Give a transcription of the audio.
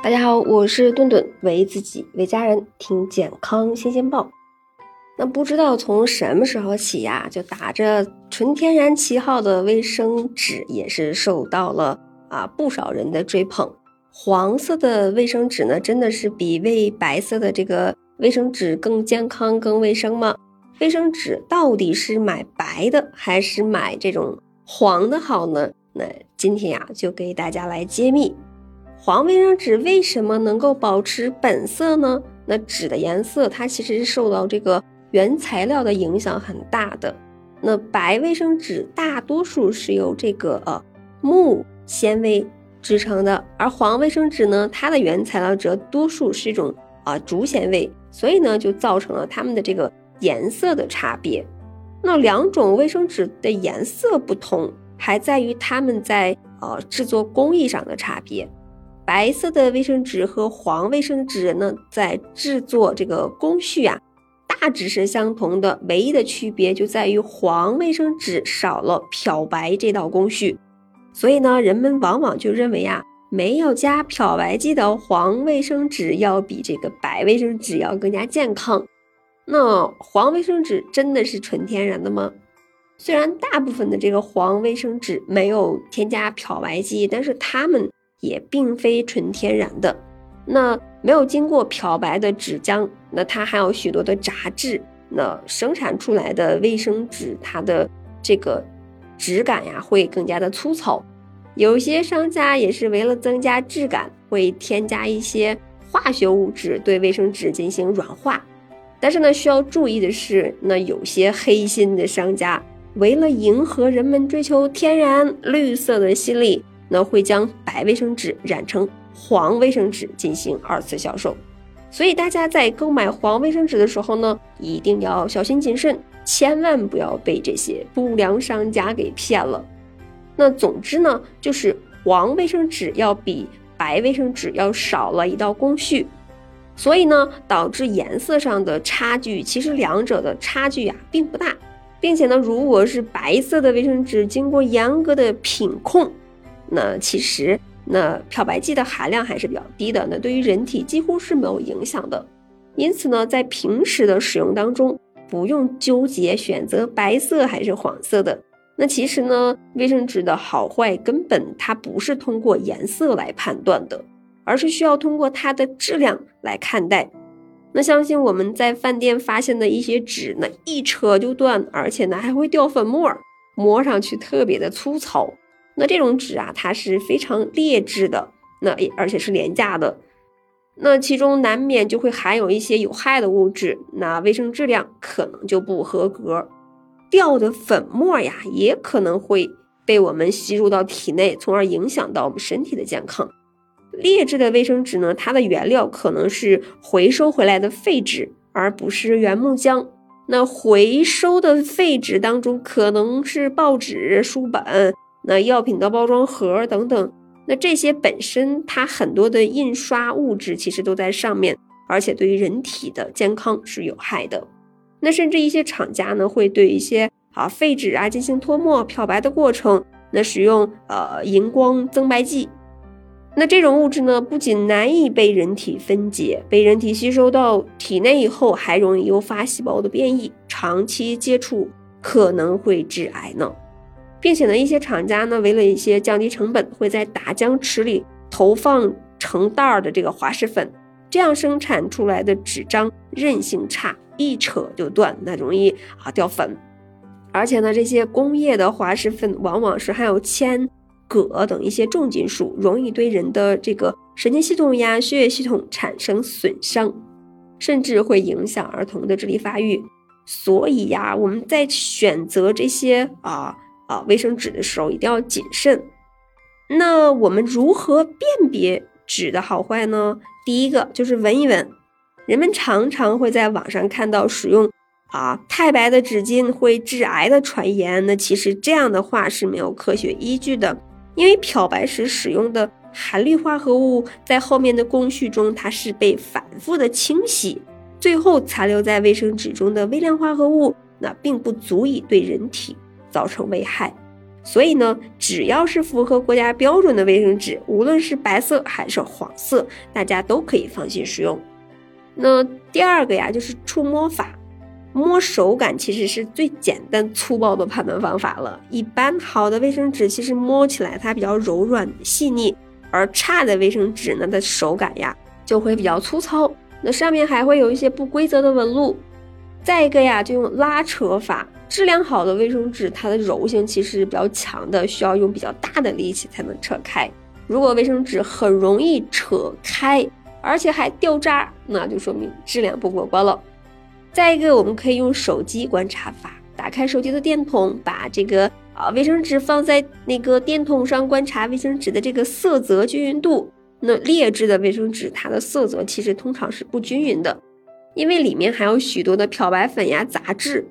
大家好，我是顿顿，为自己为家人听健康新鲜报。那不知道从什么时候起呀，就打着纯天然旗号的卫生纸也是受到了啊不少人的追捧。黄色的卫生纸呢，真的是比为白色的这个卫生纸更健康、更卫生吗？卫生纸到底是买白的还是买这种黄的好呢？那今天呀，就给大家来揭秘。黄卫生纸为什么能够保持本色呢？那纸的颜色它其实是受到这个原材料的影响很大的。那白卫生纸大多数是由这个呃木纤维制成的，而黄卫生纸呢，它的原材料则多数是一种啊竹纤维，所以呢就造成了它们的这个颜色的差别。那两种卫生纸的颜色不同，还在于它们在呃制作工艺上的差别。白色的卫生纸和黄卫生纸呢，在制作这个工序啊，大致是相同的，唯一的区别就在于黄卫生纸少了漂白这道工序，所以呢，人们往往就认为啊，没有加漂白剂的黄卫生纸要比这个白卫生纸要更加健康。那黄卫生纸真的是纯天然的吗？虽然大部分的这个黄卫生纸没有添加漂白剂，但是它们。也并非纯天然的，那没有经过漂白的纸浆，那它还有许多的杂质，那生产出来的卫生纸，它的这个质感呀会更加的粗糙。有些商家也是为了增加质感，会添加一些化学物质对卫生纸进行软化。但是呢，需要注意的是，那有些黑心的商家为了迎合人们追求天然绿色的心理。那会将白卫生纸染成黄卫生纸进行二次销售，所以大家在购买黄卫生纸的时候呢，一定要小心谨慎，千万不要被这些不良商家给骗了。那总之呢，就是黄卫生纸要比白卫生纸要少了一道工序，所以呢，导致颜色上的差距，其实两者的差距呀并不大，并且呢，如果是白色的卫生纸，经过严格的品控。那其实，那漂白剂的含量还是比较低的，那对于人体几乎是没有影响的。因此呢，在平时的使用当中，不用纠结选择白色还是黄色的。那其实呢，卫生纸的好坏根本它不是通过颜色来判断的，而是需要通过它的质量来看待。那相信我们在饭店发现的一些纸，呢一扯就断，而且呢还会掉粉末，摸上去特别的粗糙。那这种纸啊，它是非常劣质的，那而且是廉价的，那其中难免就会含有一些有害的物质，那卫生质量可能就不合格，掉的粉末呀，也可能会被我们吸入到体内，从而影响到我们身体的健康。劣质的卫生纸呢，它的原料可能是回收回来的废纸，而不是原木浆。那回收的废纸当中，可能是报纸、书本。那药品的包装盒等等，那这些本身它很多的印刷物质其实都在上面，而且对于人体的健康是有害的。那甚至一些厂家呢会对一些啊废纸啊进行脱墨漂白的过程，那使用呃荧光增白剂。那这种物质呢不仅难以被人体分解，被人体吸收到体内以后，还容易诱发细胞的变异，长期接触可能会致癌呢。并且呢，一些厂家呢，为了一些降低成本，会在打浆池里投放成袋儿的这个滑石粉，这样生产出来的纸张韧性差，一扯就断，那容易啊掉粉。而且呢，这些工业的滑石粉往往是含有铅、铬等一些重金属，容易对人的这个神经系统呀、血液系统产生损伤，甚至会影响儿童的智力发育。所以呀，我们在选择这些啊。啊，卫生纸的时候一定要谨慎。那我们如何辨别纸的好坏呢？第一个就是闻一闻。人们常常会在网上看到使用啊太白的纸巾会致癌的传言。那其实这样的话是没有科学依据的，因为漂白时使用的含氯化合物在后面的工序中，它是被反复的清洗，最后残留在卫生纸中的微量化合物，那并不足以对人体。造成危害，所以呢，只要是符合国家标准的卫生纸，无论是白色还是黄色，大家都可以放心使用。那第二个呀，就是触摸法，摸手感其实是最简单粗暴的判断方法了。一般好的卫生纸其实摸起来它比较柔软细腻，而差的卫生纸呢，它手感呀就会比较粗糙，那上面还会有一些不规则的纹路。再一个呀，就用拉扯法。质量好的卫生纸，它的柔性其实比较强的，需要用比较大的力气才能扯开。如果卫生纸很容易扯开，而且还掉渣，那就说明质量不过关了。再一个，我们可以用手机观察法，打开手机的电筒，把这个啊卫生纸放在那个电筒上，观察卫生纸的这个色泽均匀度。那劣质的卫生纸，它的色泽其实通常是不均匀的。因为里面含有许多的漂白粉呀、杂质，